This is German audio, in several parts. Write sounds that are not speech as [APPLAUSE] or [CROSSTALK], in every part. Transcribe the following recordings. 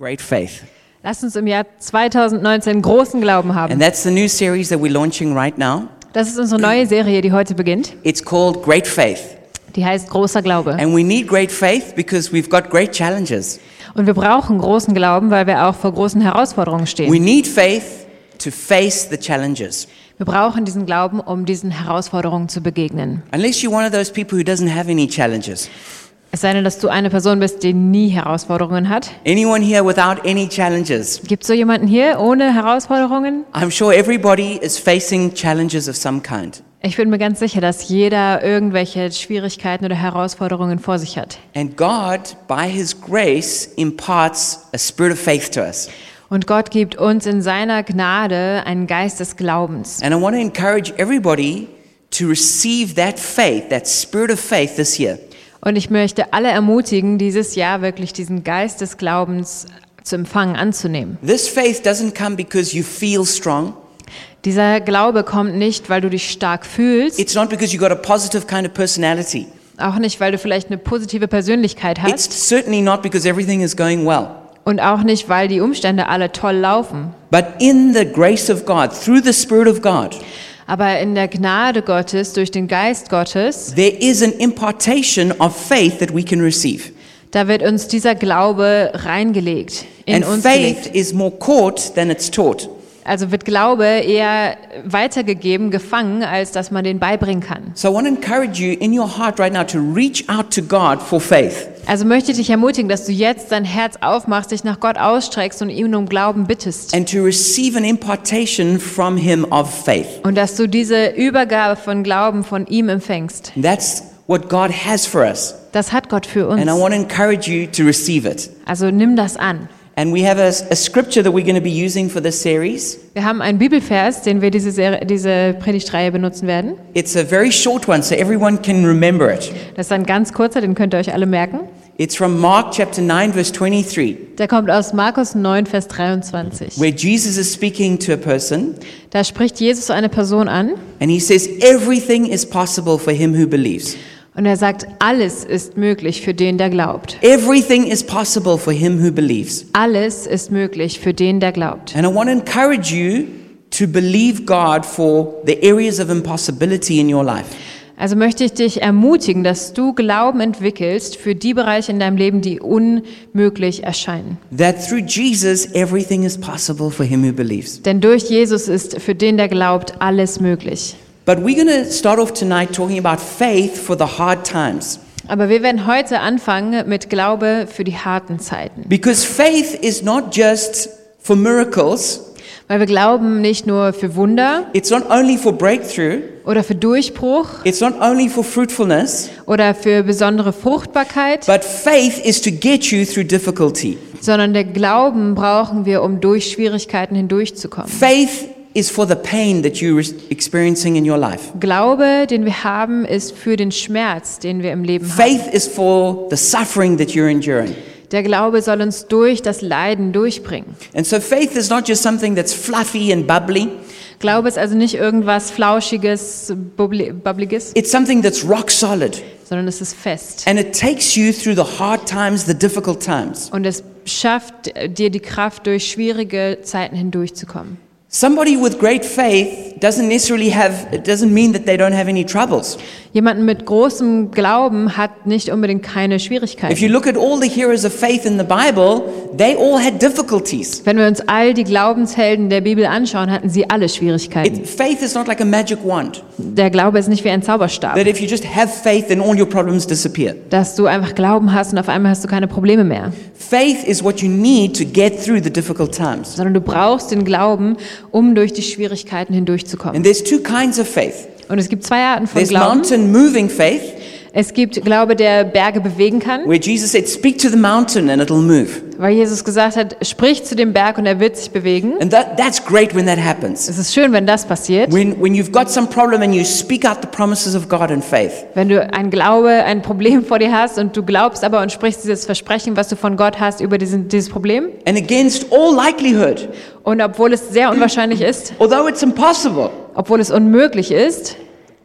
Great faith. Lasst uns im Jahr 2019 großen Glauben haben. And that's the new series that we're launching right now. Das ist unsere neue Serie, die heute beginnt. It's called Great Faith. Die heißt großer Glaube. And we need great faith because we've got great challenges. Und wir brauchen großen Glauben, weil wir auch vor großen Herausforderungen We stehen. need faith to face the challenges. Wir brauchen diesen Glauben, um diesen Herausforderungen zu begegnen. Unless you're one of those people who doesn't have any challenges. Es sei denn, dass du eine Person bist, die nie Herausforderungen hat. Anyone here without any challenges? Gibt es so jemanden hier ohne Herausforderungen? I'm sure everybody is facing challenges of some kind. Ich bin mir ganz sicher, dass jeder irgendwelche Schwierigkeiten oder Herausforderungen vor sich hat. And God, by His grace, imparts a spirit of faith to us. Und Gott gibt uns in seiner Gnade einen Geist des Glaubens. And I want to encourage everybody to receive that faith, that spirit of faith this year. Und ich möchte alle ermutigen, dieses Jahr wirklich diesen Geist des Glaubens zu empfangen, anzunehmen. This faith doesn't come because you feel strong. Dieser Glaube kommt nicht, weil du dich stark fühlst, It's not because you've got a positive kind of personality. auch nicht, weil du vielleicht eine positive Persönlichkeit hast It's certainly not because everything is going well. und auch nicht, weil die Umstände alle toll laufen. But in the grace of God, through the Spirit of God, Aber in der Gnade Gottes, durch den Geist Gottes, there is an impartation of faith that we can receive. da wird uns dieser Glaube reingelegt, in And uns faith gelegt. is more caught than it's taught. Also wird Glaube eher weitergegeben, gefangen, als dass man den beibringen kann. So I want to encourage you in your heart right now to reach out to God for faith. Also möchte ich dich ermutigen, dass du jetzt dein Herz aufmachst, dich nach Gott ausstreckst und ihn um Glauben bittest. and to receive an impartation from him of faith. Und dass du diese Übergabe von Glauben von ihm empfängst. That's what God has for us. Das hat Gott für uns. And I want to encourage you to receive it. Also nimm das an. And we have a, a scripture that we're going to be using for this series. Wir haben einen Bibelvers, den wir diese, Serie, diese Predigtreihe benutzen werden. It's a very short one, so everyone can remember it. Das ist ein ganz kurzer, den könnt ihr euch alle merken. It's from Mark chapter 9, verse 23, Der kommt aus Markus 9, Vers 23. where Jesus is speaking to a person, Da spricht Jesus eine Person an and he says, Everything is possible for him who believes. und er sagt, alles ist möglich für den, der glaubt. Everything is possible for him who believes. Alles ist möglich für den, der glaubt. And I want to encourage you to believe God for the areas of impossibility in your life. Also möchte ich dich ermutigen, dass du Glauben entwickelst für die Bereiche in deinem Leben, die unmöglich erscheinen. That through Jesus, everything is possible for him who believes. Denn durch Jesus ist für den, der glaubt, alles möglich. But we're going to start off tonight talking about faith for the hard times. Aber wir werden heute anfangen mit Glaube für die harten Zeiten. Because faith is not just for miracles, Weil wir glauben nicht nur für Wunder it's not only for breakthrough, oder für Durchbruch it's not only for fruitfulness, oder für besondere Fruchtbarkeit, but faith is to get you through difficulty. sondern der Glauben brauchen wir, um durch Schwierigkeiten hindurchzukommen. Faith is for the pain that you're experiencing in your life. Glaube, den wir haben, ist für den Schmerz, den wir im Leben haben. Faith is for the suffering that you're enduring. Der Glaube soll uns durch das Leiden durchbringen. And so faith is not just something that's fluffy and bubbly. Glaube ist also nicht irgendwas Flauschiges, Bubbli- Bubbliges, It's something that's rock solid. sondern es ist fest. And it takes you through the hard times, the difficult times. Und es schafft dir die Kraft, durch schwierige Zeiten hindurchzukommen. Somebody with great faith doesn't necessarily have, it doesn't mean that they don't have any troubles. Jemanden mit großem Glauben hat nicht unbedingt keine If you Schwierigkeiten. look at all the heroes of faith in the Bible, they all had difficulties. Wenn wir uns all die Glaubenshelden der Bibel anschauen, hatten sie alle Schwierigkeiten. It, faith is not like a magic wand, Der Glaube ist nicht wie ein Zauberstab, that if you just have faith, then all your problems disappear. dass du einfach Glauben hast und auf einmal hast du keine Probleme mehr, Faith is what you need to get through the difficult times. sondern du brauchst den Glauben, um durch die Schwierigkeiten hindurchzukommen. And there's two kinds of faith. Und es gibt zwei Arten von There's Glauben. mountain moving faith, Es gibt Glaube, der Berge bewegen kann, where Jesus said, Speak to the mountain and it'll move. weil Jesus gesagt hat, sprich zu dem Berg und er wird sich bewegen. And that, that's great when that happens. Es ist schön, wenn das passiert. When, when you've got some problem and you speak out the promises of God in faith. Wenn du ein Glaube, ein Problem vor dir hast und du glaubst aber und sprichst dieses Versprechen, was du von Gott hast, über diesen, dieses Problem. And against all likelihood, Und obwohl es sehr unwahrscheinlich ist, although it's impossible, obwohl es unmöglich ist,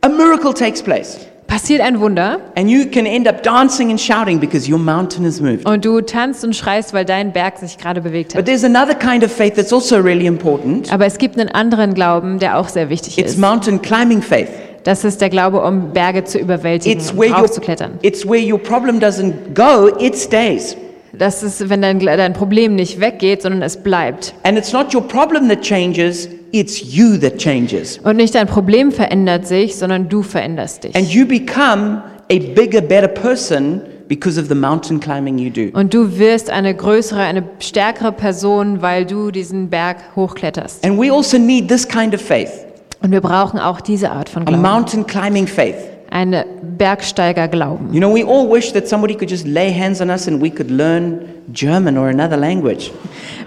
a miracle takes place. Passiert ein Wunder and you can end up dancing and shouting because your mountain has moved. und du tanzt und schreist, weil dein Berg sich gerade bewegt But hat. there's another kind of faith that's also really important. Aber es gibt einen anderen Glauben, der auch sehr wichtig It's ist. mountain climbing faith. Das ist der Glaube, um Berge zu überwältigen, It's where, your, raufzuklettern. it's where your problem doesn't go, it stays. Das ist, wenn dein, dein Problem nicht weggeht, sondern es bleibt. And it's not your problem that changes, it's you that changes. Und nicht dein Problem verändert sich, sondern du veränderst dich. And you become a bigger, better person because of the mountain climbing you do. Und du wirst eine größere, eine stärkere Person, weil du diesen Berg hochkletterst. And we also need this kind of faith Und wir brauchen auch diese Art von a Glauben. mountain climbing faith. Eine Bergsteigerglauben. You know, we all wish that somebody could just lay hands on us and we could learn German or another language.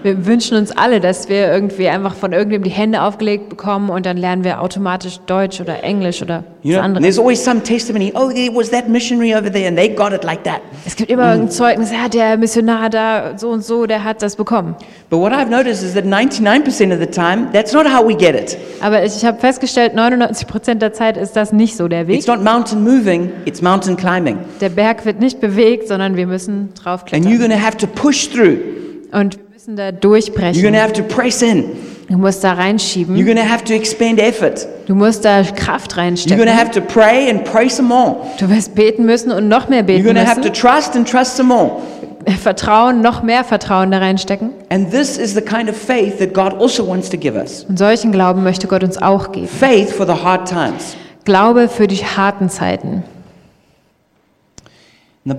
Wir wünschen uns alle, dass wir irgendwie einfach von irgendwem die Hände aufgelegt bekommen und dann lernen wir automatisch Deutsch oder Englisch oder You was know, anderes. there's always some testimony. Oh, there was that missionary over there, and they got it like that. Es gibt immer irgendein Zeugnis, ja, der Missionar da, so und so, der hat das bekommen. But what I've noticed is that 99% of the time, that's not how we get it. Aber ich, habe festgestellt, 99 Prozent der Zeit ist das nicht so der Weg. It's not mountain moving; it's mountain climbing, Der Berg wird nicht bewegt, sondern wir müssen and you're draufklettern. going to have to push through. Und müssen da You're durchbrechen. to have to press in. Du musst da You're reinschieben. going to have to expend effort. Du musst da Kraft You're reinstecken. to have to pray and pray some more. Du wirst beten müssen und noch mehr You're beten going to have to müssen. trust and trust some more. Vertrauen, noch mehr Vertrauen da reinstecken. And this is the kind of faith that God also wants to give us. Und solchen Glauben möchte Gott uns auch geben. Faith for the hard times. Glaube für die harten Zeiten. In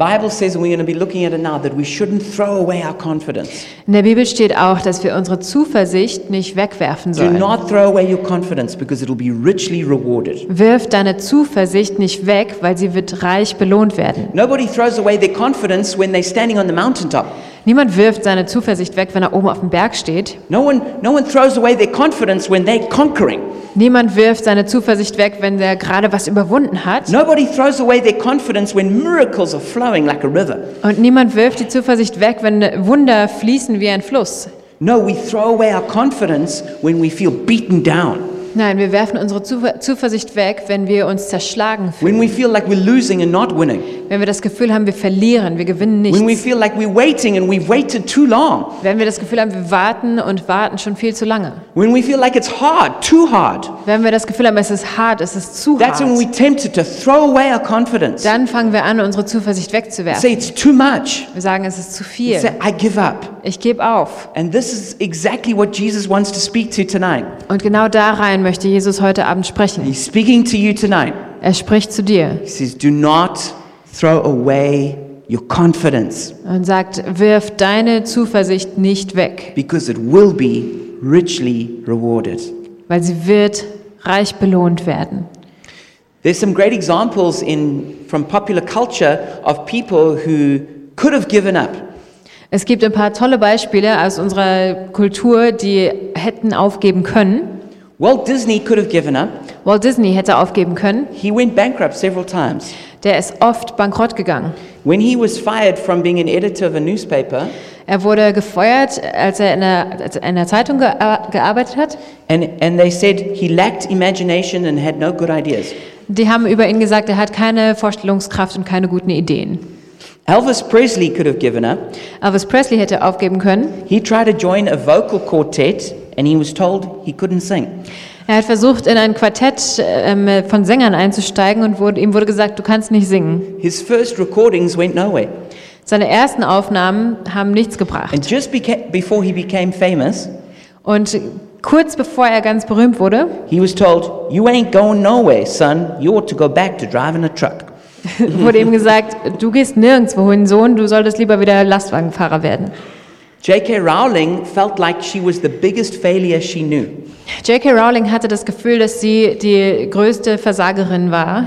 der Bibel steht auch, dass wir unsere Zuversicht nicht wegwerfen Do sollen. not throw away your confidence because it'll be richly rewarded. Wirf deine Zuversicht nicht weg, weil sie wird reich belohnt werden. Nobody throws away their confidence when they're standing on the mountaintop. Niemand wirft seine Zuversicht weg, wenn er oben auf dem Berg steht. No one, no one throws away their confidence when they're conquering. Niemand wirft seine Zuversicht weg, wenn er gerade was überwunden hat. Nobody throws away their confidence when miracles are flowing like a river. Und niemand wirft die Zuversicht weg, wenn Wunder fließen wie ein Fluss. No, we throw away our confidence when we feel beaten down, Nein, wir werfen unsere Zuver Zuversicht weg, wenn wir uns zerschlagen fühlen. when we feel like we're losing and not winning, Wenn wir das Gefühl haben, wir verlieren, wir gewinnen when we nichts. feel like we're waiting and we've waited too long, Wenn wir das Gefühl haben, wir warten und warten schon viel zu lange. when we feel like it's hard, too hard. Wenn wir das Gefühl haben, es ist hart, es ist zu That's when hart, we're tempted to throw away our confidence. dann fangen wir an, unsere Zuversicht wegzuwerfen. Say it's too much. Wir sagen, es ist zu Say viel. I give up. Ich gebe auf. And this is exactly what Jesus wants to speak to tonight. Und genau da rein möchte Jesus heute Abend sprechen. He's speaking to you tonight. Er spricht zu dir He says, Do not throw away your confidence und sagt, wirf deine Zuversicht nicht weg, because it will be richly rewarded. weil sie wird reich belohnt werden. There's some great examples in, from popular culture of people who could have given up. Es gibt ein paar tolle Beispiele aus unserer Kultur, die hätten aufgeben können. Walt Disney could have given up. Walt Disney hätte aufgeben können. He went bankrupt several times. Der ist oft bankrott gegangen. When he was fired from being an editor of a newspaper, Er wurde gefeuert, als er in einer, als er in einer Zeitung ge gearbeitet hat. and, and they said he lacked imagination and had no good ideas. Die haben über ihn gesagt, er hat keine Vorstellungskraft und keine guten Ideen. Elvis Presley could have given up. Elvis Presley hätte aufgeben können. He tried to join a vocal quartet and he was told he couldn't sing. Er hat versucht, in ein Quartett ähm, von Sängern einzusteigen und wurde, ihm wurde gesagt, du kannst nicht singen. His first recordings went nowhere. Seine ersten Aufnahmen haben nichts gebracht. And just before he became famous, Und kurz bevor er ganz berühmt wurde, he was told, You ain't going nowhere, son. You ought to go back to driving a truck. [LAUGHS] wurde ihm gesagt, du gehst nirgendwo hin, Sohn, du solltest lieber wieder Lastwagenfahrer werden. J.K. Rowling felt like she was the biggest failure she knew. J.K. Rowling hatte das Gefühl, dass sie die größte Versagerin war.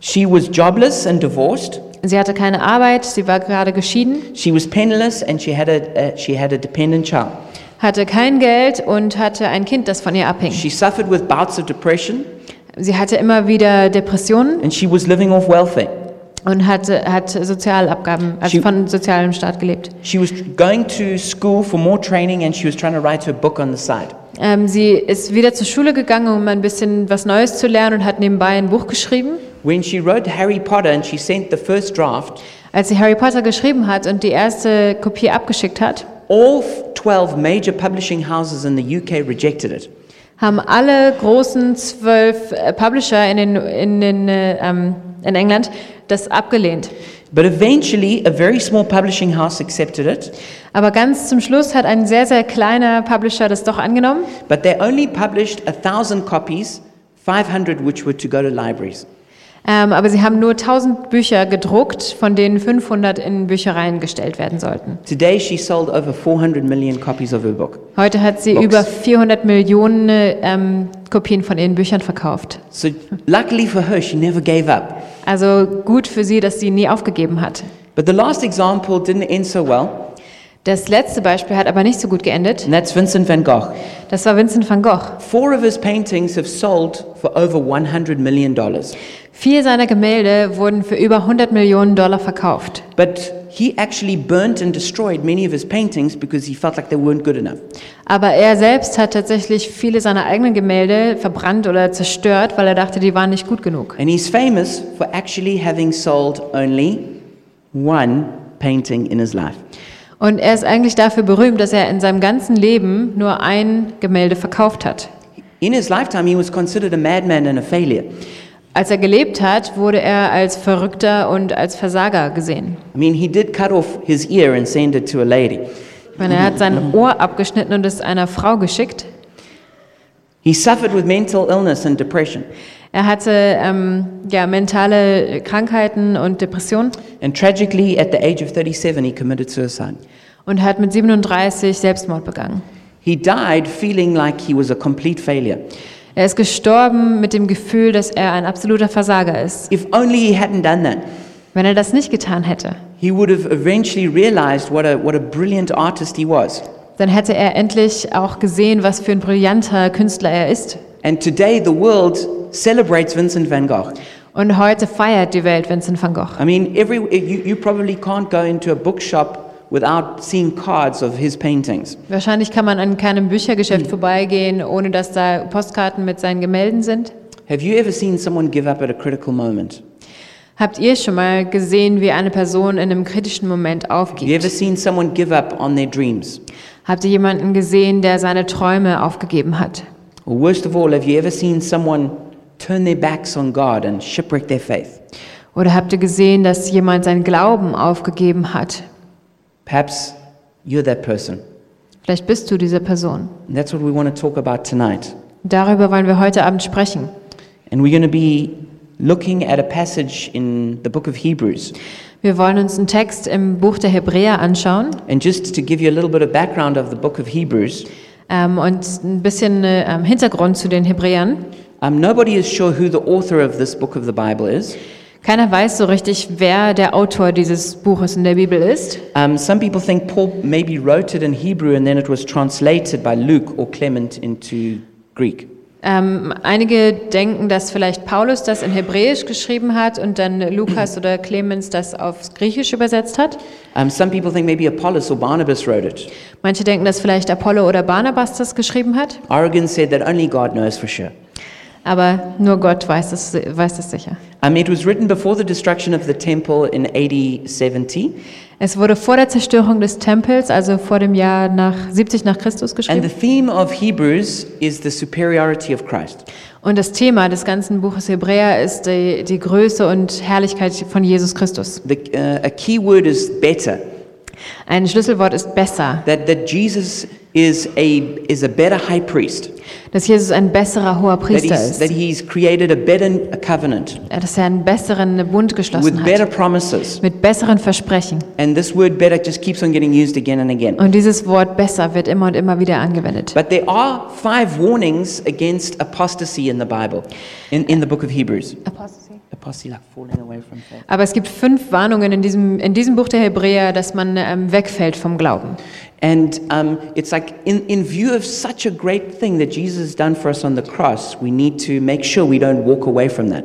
She was jobless and divorced. Sie hatte keine Arbeit, sie war gerade geschieden, She was penniless and she had a, uh, she had a dependent child. hatte kein Geld und hatte ein Kind, das von ihr abhing. She suffered with bouts of depression Sie hatte immer wieder Depressionen and she was living off welfare. und hatte, hat Sozialabgaben, also Sie- von sozialem Staat gelebt. She was going to school for more training and she was trying to write her book on the side. Ähm, sie ist wieder zur Schule gegangen, um ein bisschen was Neues zu lernen und hat nebenbei ein Buch geschrieben. when she wrote Harry Potter and she sent the first draft, Als sie Harry Potter geschrieben hat und die erste Kopie abgeschickt hat, all 12 major publishing houses in the UK rejected it. Haben alle großen zwölf äh, Publisher in, den, in, den, äh, ähm, in England das abgelehnt. But eventually, a very small publishing house accepted it, Aber ganz zum Schluss hat ein sehr, sehr kleiner Publisher das doch angenommen. but they only published a thousand copies, 500 which were to go to libraries. Ähm, aber sie haben nur 1000 Bücher gedruckt, von denen 500 in Büchereien gestellt werden sollten. Today, she sold over 400 million copies of her book. Heute hat sie Box. über 400 Millionen ähm, Kopien von ihren Büchern verkauft. So, luckily for her, she never gave up. Also gut für sie, dass sie nie aufgegeben hat. But the last example didn't end so well, Das letzte Beispiel hat aber nicht so gut geendet. and that's Vincent van Gogh. Das war Vincent van Gogh. Four of his paintings have sold for over $100 million. Vier seiner Gemälde wurden für über 100 Millionen Dollar verkauft. But he actually burnt and destroyed many of his paintings because he felt like they weren't good enough. Aber er selbst hat tatsächlich viele seiner eigenen Gemälde verbrannt oder zerstört, weil er dachte, die waren nicht gut genug. And he's famous for actually having sold only one painting in his life. Und er ist eigentlich dafür berühmt, dass er in seinem ganzen Leben nur ein Gemälde verkauft hat. In his lifetime, he was considered a madman and a failure. Als er gelebt hat, wurde er als Verrückter und als Versager gesehen. I mean, he did cut off his ear and send it to a lady. Ich meine, er hat sein Ohr abgeschnitten und es einer Frau geschickt. He suffered with mental illness and depression. Er hatte ähm, ja, mentale Krankheiten und Depressionen And tragically, at the age of 37, he committed suicide. und hat mit 37 Selbstmord begangen. He died feeling like he was a complete failure. Er ist gestorben mit dem Gefühl, dass er ein absoluter Versager ist. If only he hadn't done that, Wenn er das nicht getan hätte, he would have eventually realized what a, what a brilliant artist he was. dann hätte er endlich auch gesehen, was für ein brillanter Künstler er ist. And today, the world celebrates Vincent van Gogh. Und heute feiert die Welt Vincent van Gogh. I mean, every, you, you probably can't go into a bookshop without seeing cards of his paintings. Wahrscheinlich kann man an keinem Büchergeschäft vorbeigehen, ohne dass da Postkarten mit seinen Gemälden sind. Have you ever seen someone give up at a critical moment? Habt ihr schon mal gesehen, wie eine Person in einem kritischen Moment Have you ever aufgibt? seen someone give up on their dreams? Habt ihr jemanden gesehen, der seine Träume aufgegeben hat? Or worst of all, have you ever seen someone turn their backs on God and shipwreck their faith? Oder habt ihr gesehen, dass jemand seinen Glauben aufgegeben hat? Perhaps you're that person. Vielleicht bist du diese Person. And that's what we want to talk about tonight. Darüber wollen wir heute Abend sprechen. And we're going to be looking at a passage in the book of Hebrews. Wir wollen uns einen Text im Buch der Hebräer anschauen And just to give you a little bit of background of the book of Hebrews, ähm, und ein bisschen äh, ähm, Hintergrund zu den Hebräern. um, nobody is sure who the author of this book of the Bible is. Keiner weiß so richtig, wer der Autor dieses Buches in der Bibel ist. Um, some people think Paul maybe wrote it in Hebrew and then it was translated by Luke or Clement into Greek. Ähm, einige denken, dass vielleicht Paulus das in Hebräisch geschrieben hat und dann Lukas oder Clemens das aufs Griechisch übersetzt hat. Um, some people think maybe Apollos or Barnabas wrote it. Manche denken, dass vielleicht Apollo oder Barnabas das geschrieben hat. Origen said that only God knows for sure. Aber nur Gott weiß das, weiß das sicher. Um, it was written before the destruction of the temple in AD 70, Es wurde vor der Zerstörung des Tempels, also vor dem Jahr nach 70 nach Christus and geschrieben. the theme of Hebrews is the superiority of Christ. Und das Thema des ganzen Buches Hebräer ist die, die Größe und Herrlichkeit von Jesus Christus. The, uh, a key word is better. Ein Schlüsselwort ist besser, That, that Jesus is a, is a better high priest. dass Jesus ein besserer hoher That Priester that ist, he's created a better covenant dass er einen besseren Bund with geschlossen better hat, promises. mit besseren Versprechen. And this word better just keeps on getting used again and again. Und dieses Wort besser wird immer und immer wieder angewendet. But there are five warnings against apostasy in the Bible, in, in the book of Hebrews. Apostasy, Aber es gibt fünf Warnungen in diesem, in diesem Buch der Hebräer, dass man ähm, wegfällt vom Glauben. And um, it's like, in, in view of such a great thing that Jesus has done for us on the cross, we need to make sure we don't walk away from that.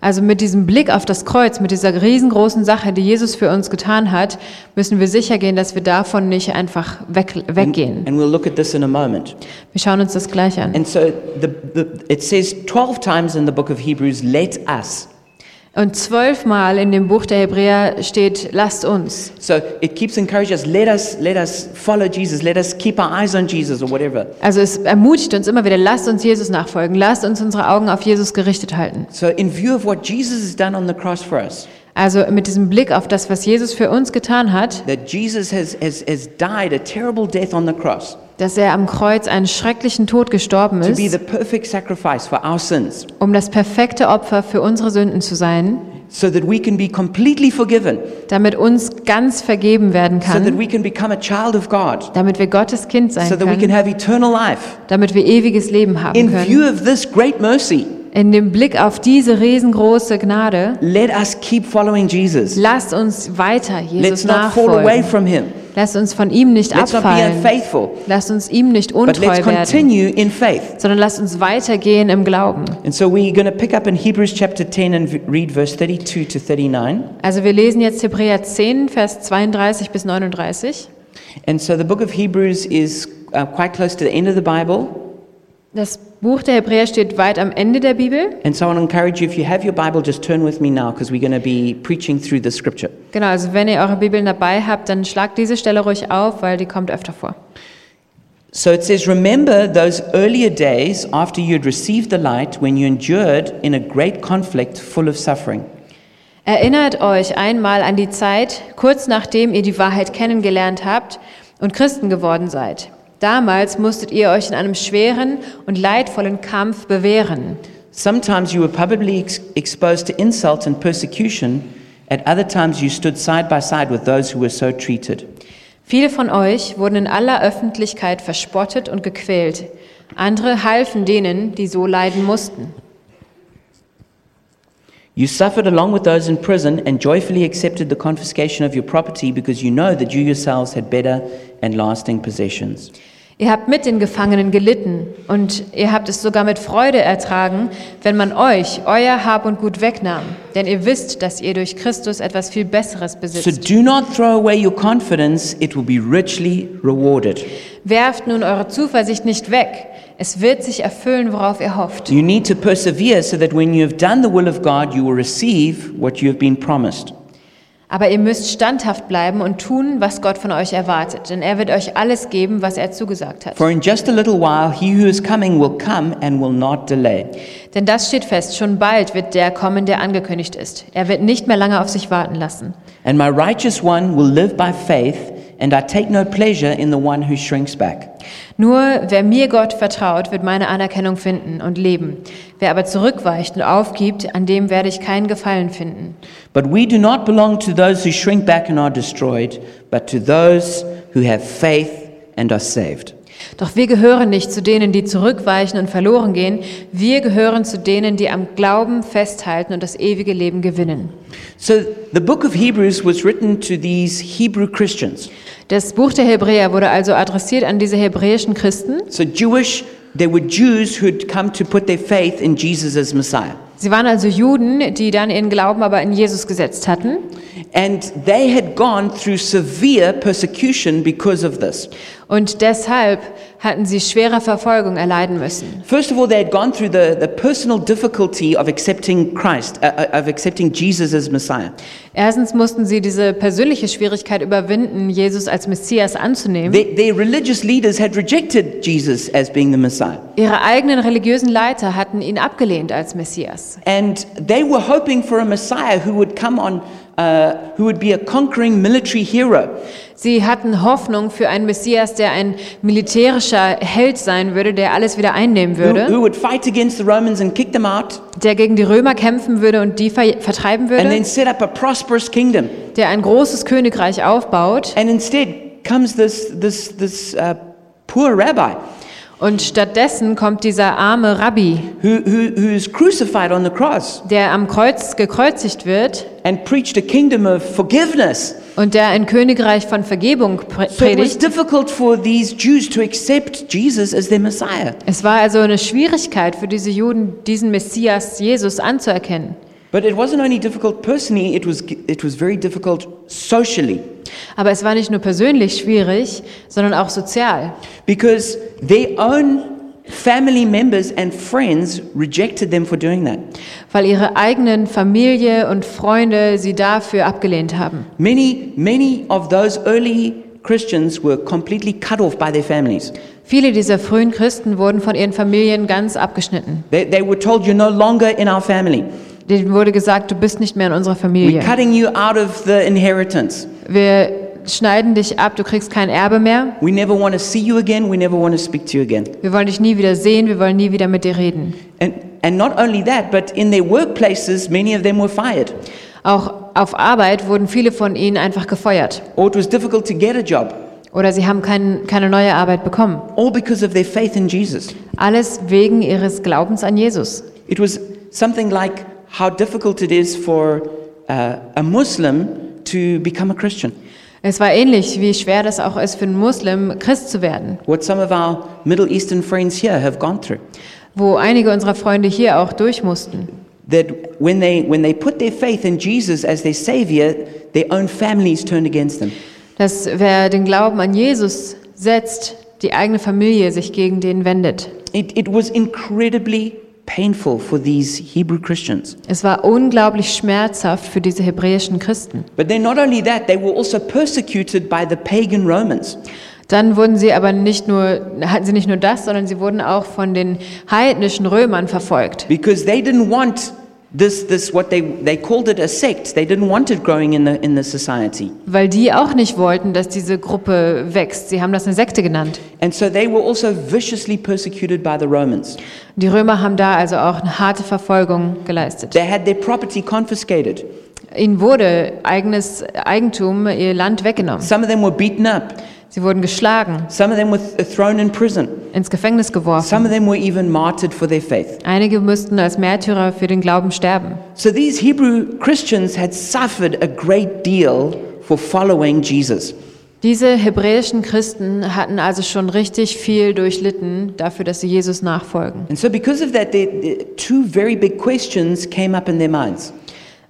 Also mit diesem Blick auf das Kreuz, mit dieser riesengroßen Sache, die Jesus für uns getan hat, müssen wir sicher gehen, dass wir davon nicht einfach weg, weggehen. And we'll look at this in a moment. Wir schauen uns das gleich an. And so the, the, it says 12 times in the book of Hebrews, let us. Und zwölfmal in dem Buch der Hebräer steht, lasst uns. So it keeps encouraging us, let us let us follow Jesus, let us keep our eyes on Jesus or whatever. Also es ermutigt uns immer wieder, lasst uns Jesus nachfolgen, lasst uns unsere Augen auf Jesus gerichtet halten. So in view of what Jesus has done on the cross for us, Also mit diesem Blick auf das, was Jesus für uns getan hat, that Jesus has, has, has died a terrible death on the cross dass er am Kreuz einen schrecklichen Tod gestorben to be ist, um das perfekte Opfer für unsere Sünden zu sein, so that we can be completely forgiven, damit uns ganz vergeben werden so that kann, we can become a child of God, damit wir Gottes Kind so sein that we can können, have eternal life. damit wir ewiges Leben haben In view können. of this great mercy, In dem Blick auf diese riesengroße Gnade, let us keep following Jesus. lasst uns weiter Let's Jesus not fall away nachfolgen. from him. Lasst uns von ihm nicht Let's abfallen. Lasst uns ihm nicht let's untreu werden, sondern lasst uns weitergehen im Glauben. And so we're going to pick up in Hebrews chapter 10 and v- read verse 32 to 39. Also wir lesen jetzt Hebräer 10, Vers 32 bis 39. And so the book of Hebrews is uh, quite close to the end of the Bible. Das Buch der Hebräer steht weit am Ende der Bibel. And so I encourage you, if you have your Bible, just turn with me now because we're going to be preaching through the scripture. Genau, also wenn ihr eure Bibeln dabei habt, dann schlagt diese Stelle ruhig auf, weil die kommt öfter vor. So it says, Remember those earlier days after you had received the light when you endured in a great conflict full of suffering. Erinnert euch einmal an die Zeit, kurz nachdem ihr die Wahrheit kennengelernt habt und Christen geworden seid. Damals musstet ihr euch in einem schweren und leidvollen Kampf bewähren. Sometimes you were publicly ex- exposed to insult and persecution. At other times you stood side by side with those who were so treated. Viele von euch wurden in aller Öffentlichkeit verspottet und gequält. Andere halfen denen, die so leiden mussten. You suffered along with those in prison and joyfully accepted the confiscation of your property because you know that you yourselves had better and lasting possessions. Ihr habt mit den Gefangenen gelitten und ihr habt es sogar mit Freude ertragen, wenn man euch euer Hab und Gut wegnahm. Denn ihr wisst, dass ihr durch Christus etwas viel Besseres So besitzt. do not throw away your confidence, it will be richly rewarded. Werft nun eure Zuversicht nicht weg. Es wird sich erfüllen, worauf ihr hofft. You need to persevere so that when you have done the will of God, you will receive what you have been promised. Aber ihr müsst standhaft bleiben und tun, was Gott von euch erwartet. Denn er wird euch alles geben, was er zugesagt hat. For in just a little while, he who is coming will come and will not delay. Denn das steht fest, schon bald wird der kommen, der angekündigt ist. Er wird nicht mehr lange auf sich warten lassen. And my righteous one will live by faith, and I take no pleasure in the one who shrinks back. Nur wer mir Gott vertraut, wird meine Anerkennung finden und leben. Wer aber zurückweicht und aufgibt, an dem werde ich keinen Gefallen finden. But we do not belong to those who shrink back and are destroyed, but to those who have faith and are saved. Doch wir gehören nicht zu denen, die zurückweichen und verloren gehen. Wir gehören zu denen, die am Glauben festhalten und das ewige Leben gewinnen. So the book of Hebrews was written to these Hebrew Christians. Das Buch der Hebräer wurde also adressiert an diese hebräischen Christen. So Jewish, they were Jews who had come to put their faith in Jesus as Messiah. Sie waren also Juden, die dann ihren Glauben aber in Jesus gesetzt hatten. And they had gone through severe persecution because of this. Und deshalb hatten sie schwere Verfolgung erleiden müssen. First of all, they had gone through the, the personal difficulty of accepting Christ, uh, uh, of accepting Jesus as Messiah. Erstens mussten sie diese persönliche Schwierigkeit überwinden, Jesus als Messias anzunehmen. Their, their religious leaders had rejected Jesus as being the Messiah. Ihre eigenen religiösen Leiter hatten ihn abgelehnt als Messias. And they were hoping for a Messiah who would come on, uh, who would be a conquering military hero. Sie hatten Hoffnung für einen Messias, der ein militärischer Held sein würde, der alles wieder einnehmen Who, würde, who would fight against the Romans and kick them out, der gegen die Römer kämpfen würde und die ver vertreiben and then würde, set up a prosperous kingdom. der ein großes Königreich aufbaut. And instead comes this, this, this uh, poor rabbi Und stattdessen kommt dieser arme Rabbi, who, who, crucified on the cross der am Kreuz gekreuzigt wird and preached a kingdom of forgiveness. und der ein Königreich von Vergebung predigt. difficult for these Jews to accept Jesus as their Messiah. Es war also eine Schwierigkeit für diese Juden, diesen Messias Jesus anzuerkennen. But it wasn't only difficult personally, it was, it was very difficult socially. Aber es war nicht nur persönlich schwierig, sondern auch sozial. Because their own family members and friends rejected them for doing that. weil ihre eigenen Familie und Freunde sie dafür abgelehnt haben. Many, many of those early Christians were completely cut off by their families. Viele dieser frühen Christen wurden von ihren Familien ganz abgeschnitten. They, they were told, You're no longer in our family. Denen wurde gesagt, du bist nicht mehr in unserer We're Familie. cutting you out of the inheritance. Wir schneiden dich ab, du kriegst kein Erbe mehr. We never want to see you again. We never want to speak to you again. Wir wollen dich nie wieder sehen, wir wollen nie wieder mit dir reden. And, and not only that, but in their workplaces, many of them were fired. Auch auf Arbeit wurden viele von ihnen einfach gefeuert. Or it was difficult to get a job. Oder sie haben kein, keine neue Arbeit bekommen. All because of their faith in Jesus. Alles wegen ihres Glaubens an Jesus. It was something like how difficult it is for uh, a Muslim to become a Christian. Es war ähnlich, wie schwer das auch ist für einen Muslim, Christ zu werden. What some of our Middle Eastern friends here have gone through. Wo einige unserer Freunde hier auch durch mussten. That when they, when they put their faith in Jesus as their Savior, their own families turned against them. Dass wer den Glauben an Jesus setzt, die eigene Familie sich gegen den wendet. It, it was incredibly painful for these Hebrew Christians. Es war unglaublich schmerzhaft für diese hebräischen Christen. But then, not only that, they were also persecuted by the pagan Romans. Dann wurden sie aber nicht nur, hatten sie nicht nur das, sondern sie wurden auch von den heidnischen Römern verfolgt. because they didn't want this, this what they, they called it a sect. They didn't want it growing in the, in the society. Weil die auch nicht wollten, dass diese Gruppe wächst. Sie haben das eine Sekte genannt. And so they were also viciously persecuted by the Romans. Die Römer haben da also auch eine harte Verfolgung geleistet. They had their property confiscated. Ihnen wurde eigenes Eigentum, ihr Land weggenommen. Some of them were beaten up. Sie wurden geschlagen, Some of them were th- thrown in prison. ins Gefängnis geworfen. Some of them were even martyred for their faith. Einige mussten als Märtyrer für den Glauben sterben. So these Hebrew Christians had suffered a great deal for following Jesus. Diese hebräischen Christen hatten also schon richtig viel durchlitten dafür, dass sie Jesus nachfolgen. And so, because of that, there- two very big questions came up in their minds.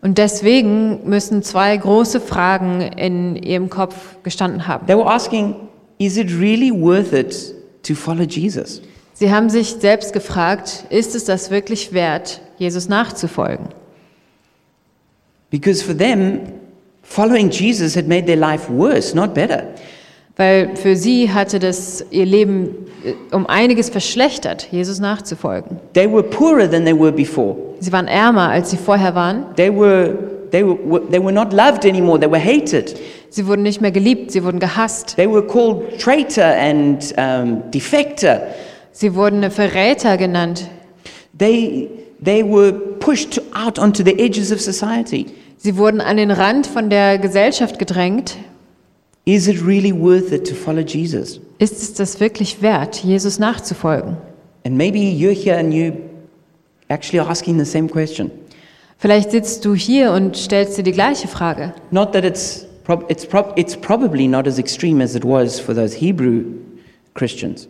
Und deswegen müssen zwei große Fragen in ihrem Kopf gestanden haben. They were asking, is it really worth it to follow Jesus? Sie haben sich selbst gefragt, ist es das wirklich wert, Jesus nachzufolgen? Because for them, following Jesus had made their life worse, not better. Weil für sie hatte das ihr Leben äh, um einiges verschlechtert, Jesus nachzufolgen. They were poorer than they were before. Sie waren ärmer, als sie vorher waren. They were, they were, they were not loved anymore, they were hated. Sie wurden nicht mehr geliebt, sie wurden gehasst. They were called traitor and um, defector. Sie wurden Verräter genannt. They, they were pushed out onto the edges of society. Sie wurden an den Rand von der Gesellschaft gedrängt. Is it really worth it to follow Jesus? Ist es das wirklich wert, Jesus nachzufolgen? And maybe you're here and you actually are asking the same question. Vielleicht sitzt du hier und stellst dir die gleiche Frage. Not that it's, it's, it's probably not as extreme as it was for those Hebrew Christians,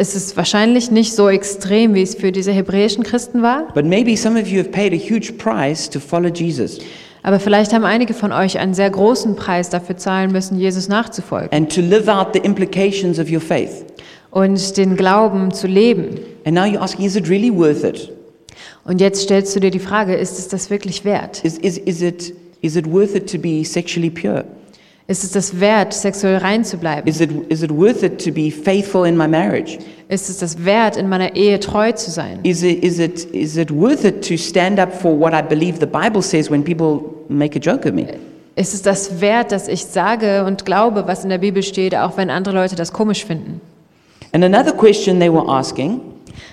Es ist wahrscheinlich nicht so extrem, wie es für diese hebräischen Christen war, but maybe some of you have paid a huge price to follow Jesus aber vielleicht haben einige von euch einen sehr großen Preis dafür zahlen müssen, Jesus nachzufolgen and to live out the implications of your faith. und den Glauben zu leben. And now you're asking, is it really worth it? Und jetzt stellst du dir die Frage, ist es das wirklich wert? Is, is, is, it, is it worth it to be sexually pure? Ist es das wert, sexuell rein zu bleiben? Is it, is it worth it to be faithful in my marriage? Ist es das wert, in meiner Ehe treu zu sein? Is it, is, it, is it worth it to stand up for what I believe the Bible says when people make a joke of me? Ist es das wert, dass ich sage und glaube, was in der Bibel steht, auch wenn andere Leute das komisch finden? And another question they were asking,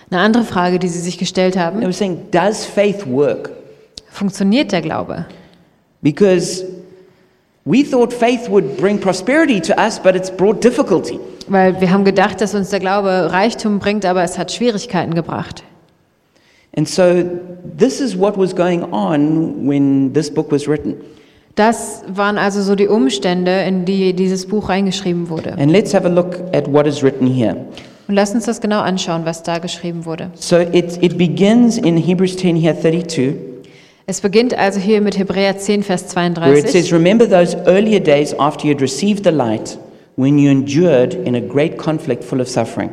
Eine andere Frage, die sie sich gestellt they haben, were saying, does faith work? funktioniert der Glaube? Because we thought faith would bring prosperity to us, but it's brought difficulty. Weil wir haben gedacht, dass uns der Glaube Reichtum bringt, aber es hat Schwierigkeiten gebracht. And so this is what was going on when this book was written. Das waren also so die Umstände, in die dieses Buch reingeschrieben wurde. And let's have a look at what is written here. Und lasst uns das genau anschauen, was da geschrieben wurde. So it, it begins in Hebrews 10 here, 32, Es beginnt also hier mit Hebräer 10, Vers where it 32. says, Remember those earlier days after you had received the light, when you endured in a great conflict full of suffering.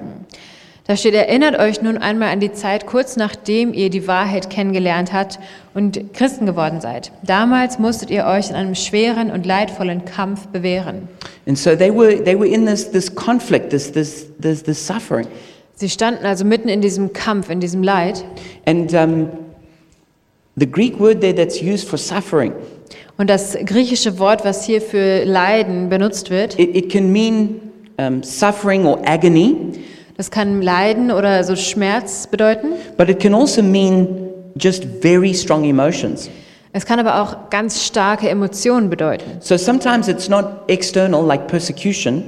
Da steht, erinnert euch nun einmal an die Zeit kurz nachdem ihr die Wahrheit kennengelernt habt und Christen geworden seid. Damals musstet ihr euch in einem schweren und leidvollen Kampf bewähren. And so they were, they were in this, this conflict, this, this, this, this suffering. Sie standen also mitten in diesem Kampf, in diesem Leid. And um, the Greek word there that's used for suffering, Und das griechische Wort, was hier für Leiden benutzt wird, it, it can mean um, suffering or agony, das kann Leiden oder so Schmerz bedeuten. but it can also mean just very strong emotions. Es kann aber auch ganz starke Emotionen bedeuten. So sometimes it's not external, like persecution.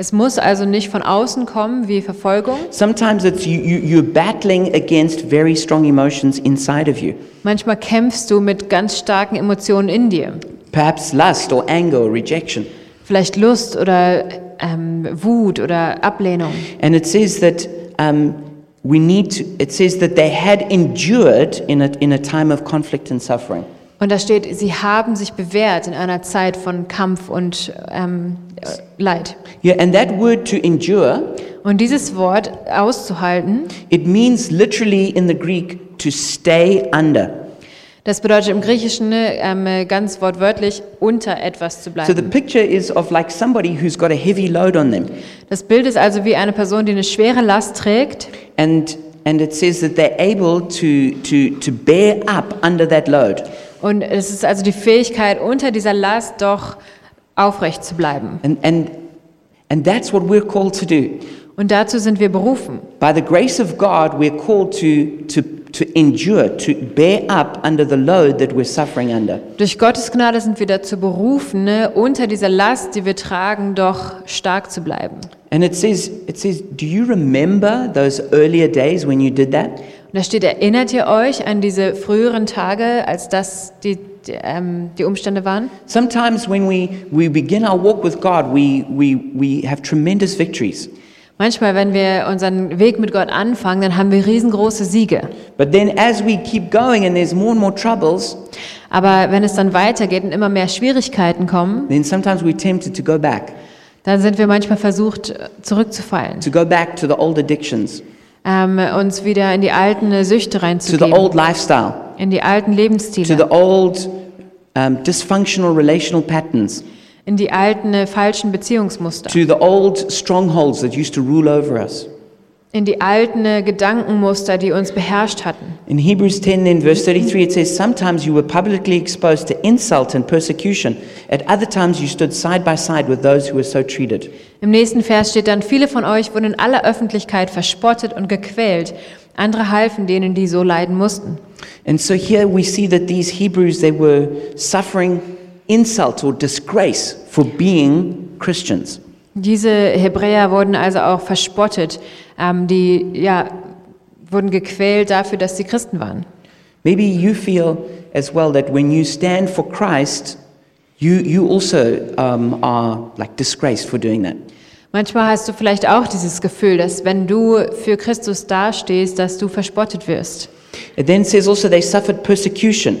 Es muss also nicht von außen kommen wie Verfolgung. Sometimes it's you, you, you're battling against very strong emotions inside of you. Manchmal kämpfst du mit ganz starken Emotionen in dir. Perhaps lust or anger or rejection. Vielleicht Lust oder ähm, Wut oder Ablehnung. And it says that um, we need to, it says that they had endured in a, in a time of conflict and suffering. Und da steht, sie haben sich bewährt in einer Zeit von Kampf und ähm, äh, Leid. Yeah, and that word to endure, Und dieses Wort auszuhalten, it means literally in the Greek to stay under. das bedeutet im Griechischen ähm, ganz wortwörtlich unter etwas zu So the bleiben. picture is of like somebody who's got a heavy load on them. Das Bild ist also wie eine Person, die eine schwere Last trägt And, and it says that they're able to, to, to bear up under that load. Und es ist also die Fähigkeit, unter dieser Last doch aufrecht zu bleiben. And, and, and that's what we're called to do. Und dazu sind wir berufen. By the grace of God, we're called to, to, to endure, to bear up under the load that we're suffering under. Durch Gottes Gnade sind wir dazu berufen, ne, unter dieser Last, die wir tragen, doch stark zu bleiben. And it says, it says, do you remember those earlier days when you did that? Und da steht, erinnert ihr euch an diese früheren Tage, als das die, die, ähm, die Umstände waren? Sometimes when we, we begin our walk with God, we, we, we have tremendous victories. Manchmal, wenn wir unseren Weg mit Gott anfangen, dann haben wir riesengroße Siege. But then as we keep going and there's more and more troubles, Aber wenn es dann weitergeht und immer mehr Schwierigkeiten kommen, then sometimes we're tempted to go back, dann sind wir manchmal versucht, zurückzufallen, to go back to the old addictions, ähm, uns wieder in die alten Süchte to the reinzugeben, old lifestyle, in die alten to Lebensstile. the old um, dysfunctional relational patterns, in die alten äh, falschen Beziehungsmuster, to the old strongholds that used to rule over us. In die alten Gedankenmuster, die uns beherrscht hatten. In Hebrews 10, then verse 33, it says, Sometimes you were publicly exposed to insult and persecution. At other times you stood side by side with those who were so treated. Im nächsten Vers steht dann, viele von euch wurden in aller Öffentlichkeit verspottet und gequält. Andere halfen denen, die so leiden mussten. And so here we see that these Hebrews, they were suffering insult or disgrace for being Christians. Diese Hebräer wurden also auch verspottet. Ähm, die ja, wurden gequält dafür, dass sie Christen waren. Maybe you feel as well that when you stand for Christ, you, you also um, are like disgraced for doing that. Manchmal hast du vielleicht auch dieses Gefühl, dass wenn du für Christus dastehst, dass du verspottet wirst. It then says also they suffered persecution.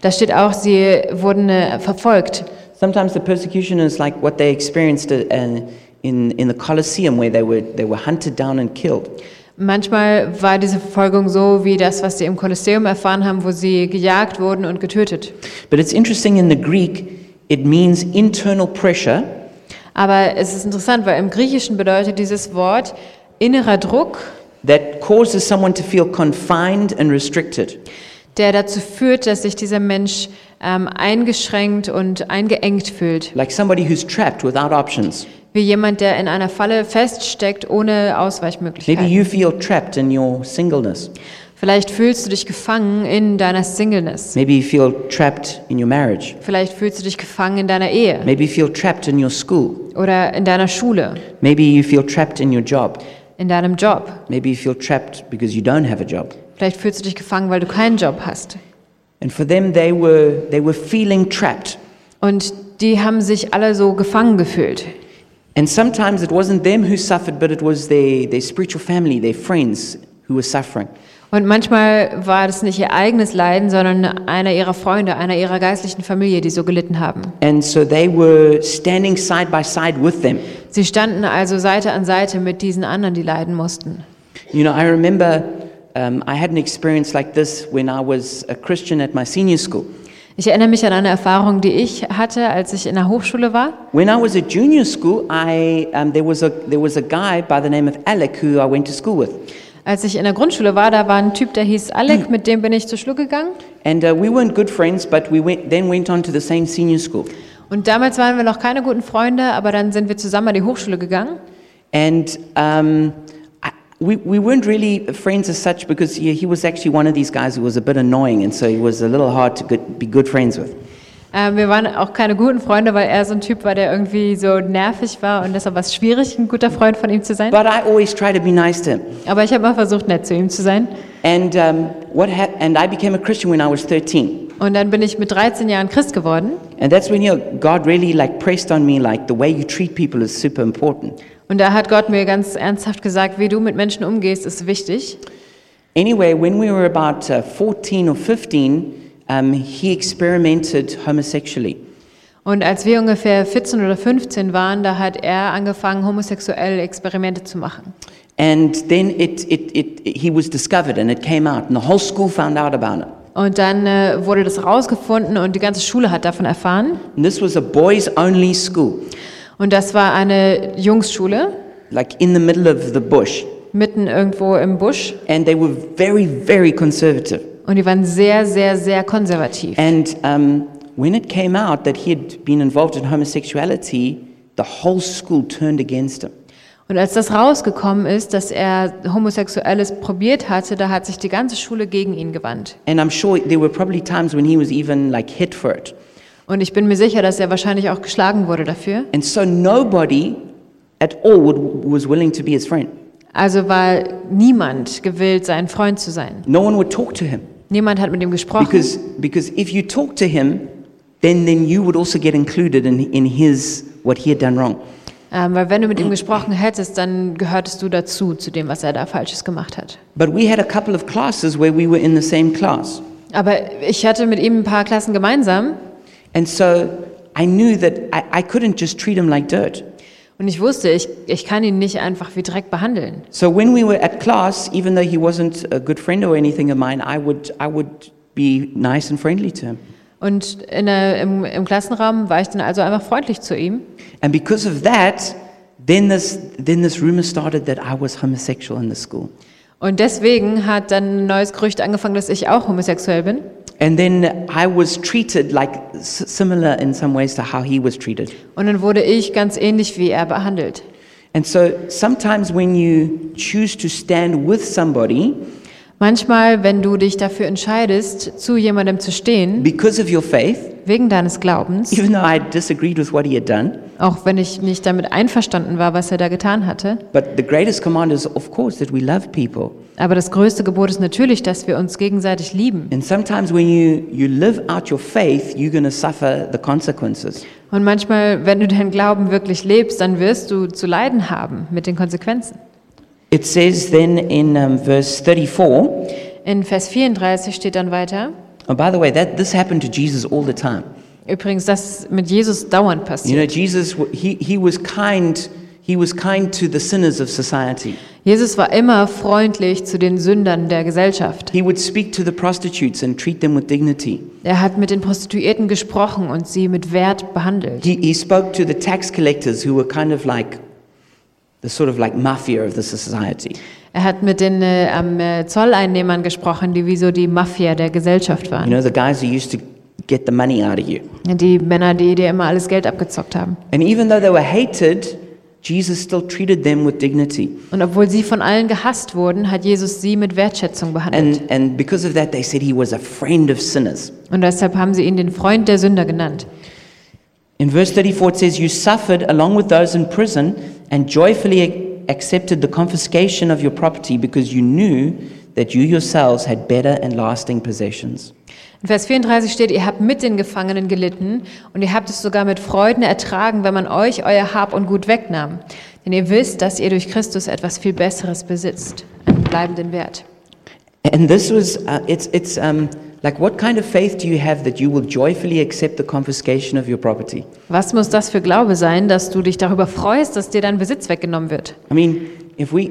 Da steht auch, sie wurden äh, verfolgt. Sometimes the persecution is like what they experienced in, in the Colosseum, where they were, they were hunted down and killed. Manchmal war diese Verfolgung so wie das, was sie im Kolosseum erfahren haben, wo sie gejagt wurden und getötet. But it's interesting in the Greek, it means internal pressure Aber es ist interessant, weil im Griechischen bedeutet dieses Wort innerer Druck, that causes someone to feel confined and restricted. der dazu führt, dass sich dieser Mensch ähm, eingeschränkt und eingeengt fühlt. Like somebody who's trapped without options. Wie jemand, der in einer Falle feststeckt ohne Maybe Ausweichmöglichkeiten. you feel trapped in your singleness. Vielleicht fühlst du dich gefangen in deiner Singleness. Maybe you feel trapped in your marriage. Vielleicht fühlst du dich gefangen in deiner Ehe Maybe you feel trapped in your school. oder in deiner Schule, Maybe you feel trapped in your job. in deinem Job. Maybe you feel trapped because you don't have a job. Vielleicht fühlst du dich gefangen, weil du keinen Job hast. And for them, they were, they were feeling trapped. Und die haben sich alle so gefangen gefühlt. And sometimes it wasn't them who suffered, but it was their, their spiritual family, their friends who were suffering. Und manchmal war das nicht ihr eigenes Leiden, sondern einer ihrer Freunde, einer ihrer geistlichen Familie, die so gelitten haben. And so they were standing side by side with them. Sie standen also Seite an Seite mit diesen anderen, die leiden mussten. You know, I remember um, I had an experience like this when I was a Christian at my senior school. Ich erinnere mich an eine Erfahrung, die ich hatte, als ich in der Hochschule war. When I was at junior school, I, um, there, was a, there was a guy by the name of Alec who I went to school with. Als ich in der Grundschule war, da war ein Typ, der hieß Alec, mit dem bin ich zur Schule gegangen. And uh, we weren't good friends, but we went, then went on to the same senior school. Und damals waren wir noch keine guten Freunde, aber dann sind wir zusammen an die Hochschule gegangen. And um, we, we weren't really friends as such because he, he was actually one of these guys who was a bit annoying, and so he was a little hard to good, be good friends with. Ähm, wir waren auch keine guten Freunde, weil er so ein Typ war, der irgendwie so nervig war und deshalb war es schwierig, ein guter Freund von ihm zu sein. But I always try to be nice to him. Aber ich habe mal versucht, nett zu ihm zu sein. And, um, what and I became a Christian when I was 13. Und dann bin ich mit 13 Jahren Christ geworden. And that's when you know, God really like pressed on me like the way you treat people is super important. Und da hat Gott mir ganz ernsthaft gesagt, wie du mit Menschen umgehst, ist wichtig. Anyway, when we were about uh, 14 or 15, um, he experimented homosexually. Und als wir ungefähr 14 oder 15 waren, da hat er angefangen, homosexuelle Experimente zu machen. And then it, it, it, he was discovered and it came out, and the whole school found out about it. Und dann äh, wurde das rausgefunden und die ganze Schule hat davon erfahren. And this was a boys only school, Und das war eine Jungsschule, like in the middle of the bush. mitten irgendwo im Busch. And they were very, very conservative. Und die waren sehr, sehr, sehr konservativ. And um, when it came out that he had been involved in homosexuality, the whole school turned against him. Und als das rausgekommen ist, dass er Homosexuelles probiert hatte, da hat sich die ganze Schule gegen ihn gewandt. And I'm sure there were probably times when he was even like hit for it. Und ich bin mir sicher, dass er wahrscheinlich auch geschlagen wurde dafür. And so nobody at all would, was willing to be his friend. Also war niemand gewillt, sein Freund zu sein. No one would talk to him. Niemand hat mit ihm gesprochen. Because, because if you talk to him, then, then you would also get included in, in his, what he had done wrong. Ähm, weil wenn du mit ihm gesprochen hättest, dann gehörtest du dazu, zu dem, was er da Falsches gemacht hat. But we had a couple of classes where we were in the same class. Aber ich hatte mit ihm ein paar Klassen gemeinsam And so I knew that I, I couldn't just treat him like dirt. und ich wusste, ich, ich kann ihn nicht einfach wie Dreck behandeln. So when we were at class, even though he wasn't a good friend or anything of mine, I would, I would be nice and friendly to him. Und in der, im, im Klassenraum war ich dann also einfach freundlich zu ihm. And because of that, then this, then this rumor started that I was homosexual in the school. Und deswegen hat dann ein neues Gerücht angefangen, dass ich auch homosexuell bin. And then I was treated like similar in some ways to how he was treated. Und dann wurde ich ganz ähnlich wie er behandelt. And so sometimes when you choose to stand with somebody Manchmal, wenn du dich dafür entscheidest, zu jemandem zu stehen, because of your faith, wegen deines Glaubens, even though I disagreed with what he had done, auch wenn ich nicht damit einverstanden war, was er da getan hatte, but the greatest command is, of course, that we love people. aber das größte Gebot ist natürlich, dass wir uns gegenseitig lieben. And sometimes when you, you live out your faith, you're going to suffer the consequences. Und manchmal, wenn du deinen Glauben wirklich lebst, dann wirst du zu leiden haben mit den Konsequenzen. It says then in um, verse 34, In Vers 34 steht dann weiter, oh, by the way, that, this happened to Jesus all the time. übrigens, das mit Jesus dauernd You passiert. know, Jesus, he, he was kind, he was kind to the sinners of society. Jesus war immer freundlich zu den Sündern der Gesellschaft. He would speak to the prostitutes and treat them with dignity. Er hat mit den Prostituierten gesprochen und sie mit Wert behandelt. He, he spoke to the tax collectors who were kind of like the sort of like mafia of the society. Er hat mit den äh, am, äh, Zolleinnehmern gesprochen, die wie so die Mafia der Gesellschaft You waren. know, the guys who used to get the money out of you. Die Männer, die dir immer alles Geld abgezockt haben. And even though they were hated, Jesus still treated them with dignity. Und obwohl sie von allen gehasst wurden, hat Jesus sie mit Wertschätzung behandelt. And, and because of that, they said he was a friend of sinners. Und deshalb haben sie ihn den Freund der Sünder genannt. In verse 34, it says, You suffered along with those in prison and joyfully accepted the confiscation of your property because you knew that you yourselves had better and lasting possessions. In Vers 34 steht, ihr habt mit den Gefangenen gelitten und ihr habt es sogar mit Freuden ertragen, wenn man euch euer Hab und Gut wegnahm. Denn ihr wisst, dass ihr durch Christus etwas viel Besseres besitzt, einen bleibenden Wert. And this was, uh, it's, it's um, like, what kind of faith do you have that you will joyfully accept the confiscation of your property? Was muss das für Glaube sein, dass du dich darüber freust, dass dir dein Besitz weggenommen wird? I mean, if we,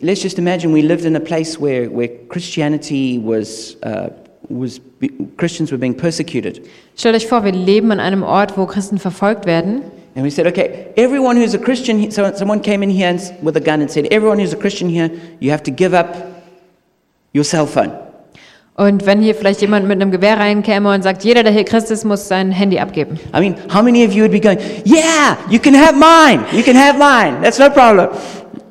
let's just imagine we lived in a place where, where Christianity was, uh, was Christians were being persecuted. Stellt euch vor, wir leben an einem Ort, wo Christen verfolgt werden. And we said, okay, everyone who's a Christian, so someone came in here and, with a gun and said, everyone who's a Christian here, you have to give up your cell phone. Und wenn hier vielleicht jemand mit einem Gewehr reinkäme und sagt, jeder, der hier Christ ist, muss sein Handy abgeben. I mean, how many of you would be going, yeah, you can have mine, you can have mine, that's no problem.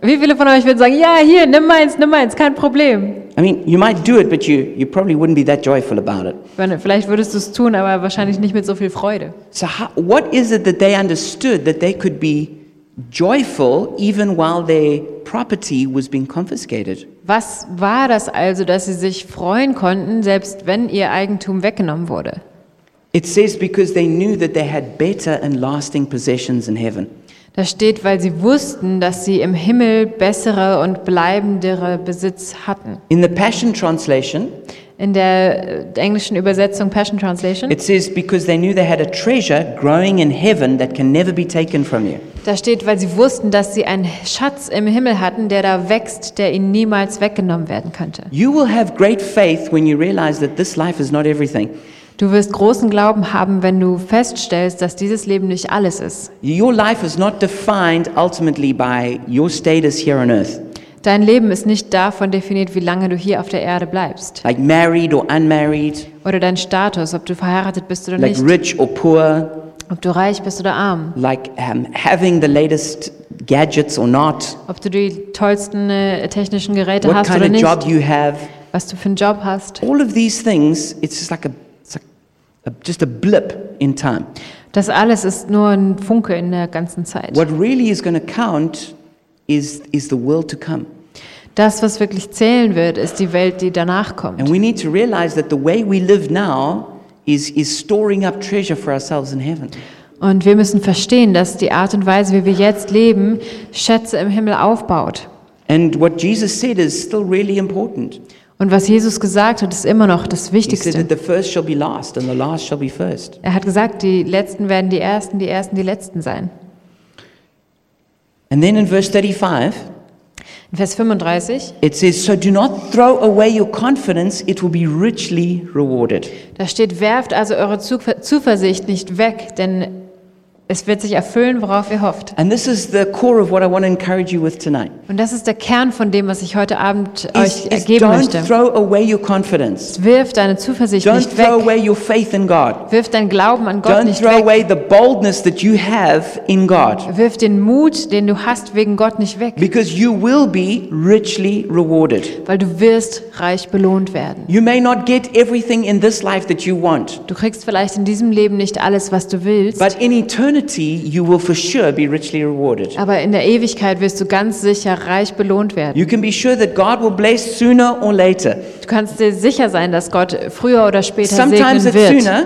Wie viele von euch würden sagen, ja, hier, nimm meins, nimm meins, kein Problem. I mean, you might do it, but you, you probably wouldn't be that joyful about it. Wenn- Vielleicht würdest du es tun, aber wahrscheinlich nicht mit so viel Freude. So, how, what is it that they understood that they could be joyful even while their property was being confiscated? Was war das also, dass sie sich freuen konnten, selbst wenn ihr Eigentum weggenommen wurde? It says because they knew that they had better and lasting possessions in heaven. Da steht, weil sie wussten, dass sie im Himmel bessere und bleibendere Besitz hatten. In the Passion Translation, In der äh, englischen Übersetzung Passion Translation, it says because they knew they had a treasure growing in heaven that can never be taken from you. Da steht, weil sie wussten, dass sie einen Schatz im Himmel hatten, der da wächst, der ihnen niemals weggenommen werden könnte. You will have great faith when you realize that this life is not everything. Du wirst großen Glauben haben, wenn du feststellst, dass dieses Leben nicht alles ist. Your life is not defined ultimately by your status here on earth, Dein Leben ist nicht davon definiert, wie lange du hier auf der Erde bleibst. like married or unmarried, Oder dein Status, ob du verheiratet bist oder like nicht. rich or poor, Ob du reich bist oder arm. like um, having the latest gadgets or not, Ob du die tollsten äh, technischen Geräte what hast kind oder of nicht. job you have. Was du für einen Job hast. All of these things, it's just like a, it's like a, just a blip in time. Das alles ist nur ein Funke in der ganzen Zeit. What really is going to count is, is the world to come. Das, was wirklich zählen wird, ist die Welt, die danach kommt. And we need to realize that the way we live now is, is storing up treasure for ourselves in heaven. Und wir müssen verstehen, dass die Art und Weise, wie wir jetzt leben, Schätze im Himmel aufbaut. And what Jesus said is still really important. Und was Jesus gesagt hat, ist immer noch das Wichtigste. Er hat gesagt, die Letzten werden die Ersten, die Ersten die Letzten sein. And then in verse 35, In Vers 35, it says, So do not throw away your confidence, it will be richly rewarded. da steht, werft also eure Zuver- Zuversicht nicht weg, denn es wird sich erfüllen, worauf ihr hofft. And this is the core of what I want to encourage you with tonight. Und das ist der Kern von dem, was ich heute Abend Is, euch don't möchte. throw away your confidence. Wirf deine Zuversicht Don't nicht weg. throw away your faith in God. Wirf dein Glauben an Gott Don't nicht throw weg. away the boldness that you have in God. Wirf den Mut, den du hast, wegen Gott nicht weg. Because you will be richly rewarded. Weil du wirst reich belohnt werden. You may not get everything in this life that you want, Du kriegst vielleicht in diesem Leben nicht alles, was du willst. but in eternity, you will for sure be richly rewarded. Aber in der Ewigkeit wirst du ganz sicher reich belohnt werden. You can be sure that God will bless sooner or later. Du kannst dir sicher sein, dass Gott früher oder später Sometimes segnen it's wird. sooner,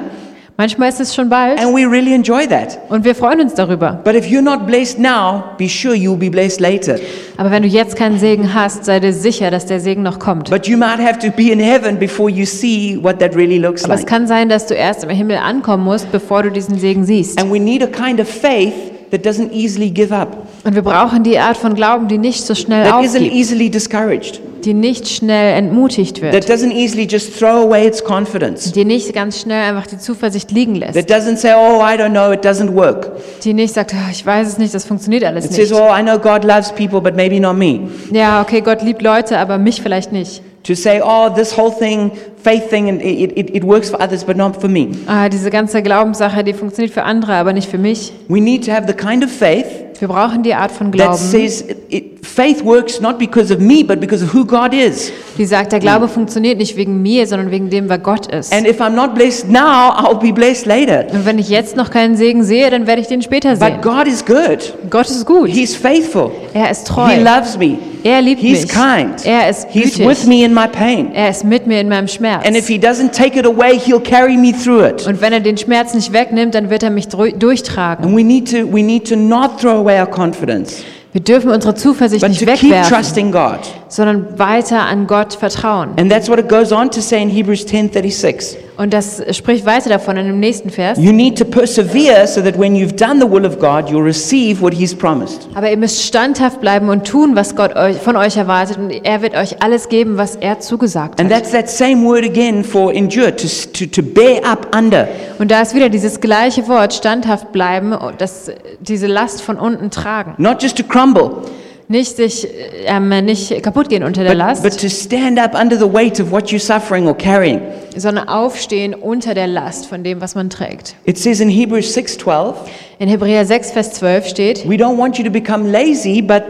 Manchmal ist es schon bald and we really enjoy that. und wir freuen uns darüber. But if you're not blessed now, be sure you'll be blessed later. Aber wenn du jetzt keinen Segen hast, sei dir sicher, dass der Segen noch kommt. But you might have to be in heaven before you see what that really looks Aber es like. kann sein, dass du erst im Himmel ankommen musst, bevor du diesen Segen siehst. And we need a kind of faith that doesn't easily give up, Und wir brauchen die Art von Glauben, die nicht so schnell that isn't aufgibt, easily discouraged, die nicht schnell entmutigt that wird, doesn't easily just throw away its confidence, die nicht ganz schnell einfach die Zuversicht liegen lässt, that doesn't say, oh, I don't know, it doesn't work. die nicht sagt, "Ah, ich weiß es nicht, das funktioniert alles It says, nicht. oh, I know God loves people, but maybe not me. Ja, okay, Gott liebt Leute, aber mich vielleicht nicht. To say, oh, this whole thing, faith thing, and it, it, it works for others, but not for me. Ah, diese ganze Glaubenssache, die funktioniert für andere, aber nicht für mich. We need to have the kind of faith Wir brauchen die Art von that Glauben, says it, it, faith works not because of me, but because of who God is. die sagt, der Glaube funktioniert nicht wegen mir, sondern wegen dem, wer Gott ist. And if I'm not blessed now, I'll be blessed later. Und wenn ich jetzt noch keinen Segen sehe, dann werde ich den später sehen. But God is good. Gott ist gut. He's faithful. Er ist He treu. loves me. Er liebt He's mich. kind. Er ist He's with gütig. me in my pain. Er ist mit mir in meinem Schmerz. And if He doesn't take it away, He'll carry me through it. Und wenn er den Schmerz nicht wegnimmt, dann wird er mich durchtragen. And we need to, we need to not throw away our confidence, Wir dürfen unsere Zuversicht but nicht to keep wegwerfen, trusting God. Sondern weiter an Gott vertrauen. And that's what it goes on to say in Hebrews 10:36. Und das spricht weiter davon in dem nächsten Vers. You need to persevere so that when you've done the will of God, you'll receive what He's promised. Aber ihr müsst standhaft bleiben und tun, was Gott euch, von euch erwartet. Und er wird euch alles geben, was er zugesagt And hat. that's that same word again for endure, to, to, to bear up under. Und da ist wieder dieses gleiche Wort, standhaft bleiben, und das, diese Last von unten tragen. Not just to crumble, Nicht sich, ähm, nicht kaputt gehen unter der but, Last, but to stand up under the weight of what you're suffering or carrying. sondern aufstehen unter der Last von dem, was man trägt. It says in Hebrews 6:12, In Hebräer 6, Vers 12 steht, we don't want you to become lazy, but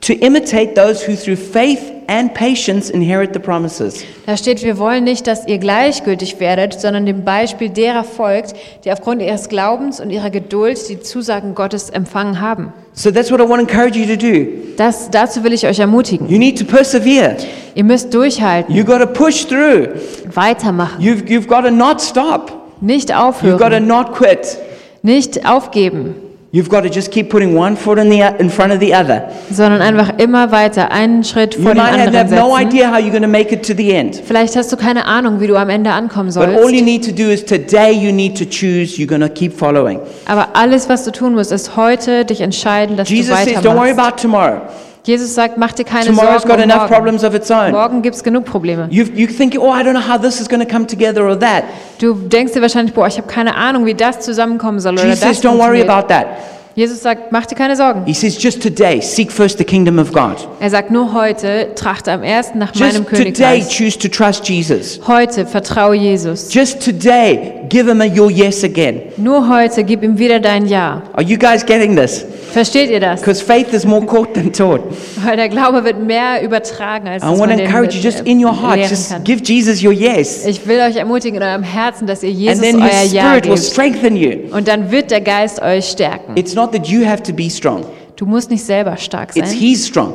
to imitate those who through faith and patience inherit the promises. da steht, wir wollen nicht, dass ihr gleichgültig werdet, sondern dem Beispiel derer folgt, die aufgrund ihres Glaubens und ihrer Geduld die Zusagen Gottes empfangen haben. So that's what I want to encourage you to do. Das, dazu will ich euch ermutigen. You need to persevere. Ihr müsst durchhalten, You've got to push through. weitermachen, You've, you've got to not stop. nicht You've got to aufhören, not quit. nicht aufgeben, You've got to just keep putting one foot in, the, in front of the other. sondern einfach immer weiter einen Schritt You vor den might anderen have no setzen. idea how you're going to make it to the end. Vielleicht hast du keine Ahnung, wie du am Ende ankommen But all you sollst. need to do is today you need to choose you're going to keep following. Aber alles, was du tun musst, ist heute dich entscheiden, dass Jesus du says, don't worry weitermachst. about tomorrow. Jesus sagt, mach dir keine Tomorrow's Sorgen got enough morgen. problems of its own. Morgen gibt es genug Probleme. You, you think, oh, I don't know how this is going to come together or that. Du denkst dir wahrscheinlich, boah, ich habe keine Ahnung, wie das zusammenkommen soll oder Jesus das says, don't worry about that. Jesus sagt, mach dir keine Sorgen. He says, just today, seek first the kingdom of God. Er sagt, nur heute trachte am ersten nach meinem Just today, Königreich. choose to trust Jesus. Heute vertraue Jesus. Just today, give him a your yes again. Nur heute gib ihm wieder dein Ja. Are you guys getting this? Versteht ihr das? Because faith is more caught than taught. Weil der Glaube wird mehr übertragen, als I want to encourage you, just äh, in your heart, lehren just give Jesus your yes. Ich will euch ermutigen in eurem Herzen, dass ihr And Jesus then his euer Ja spirit will gebt. strengthen you. Und dann wird der Geist euch stärken. It's not that you have to be strong, Du musst nicht selber stark it's sein. He's strong.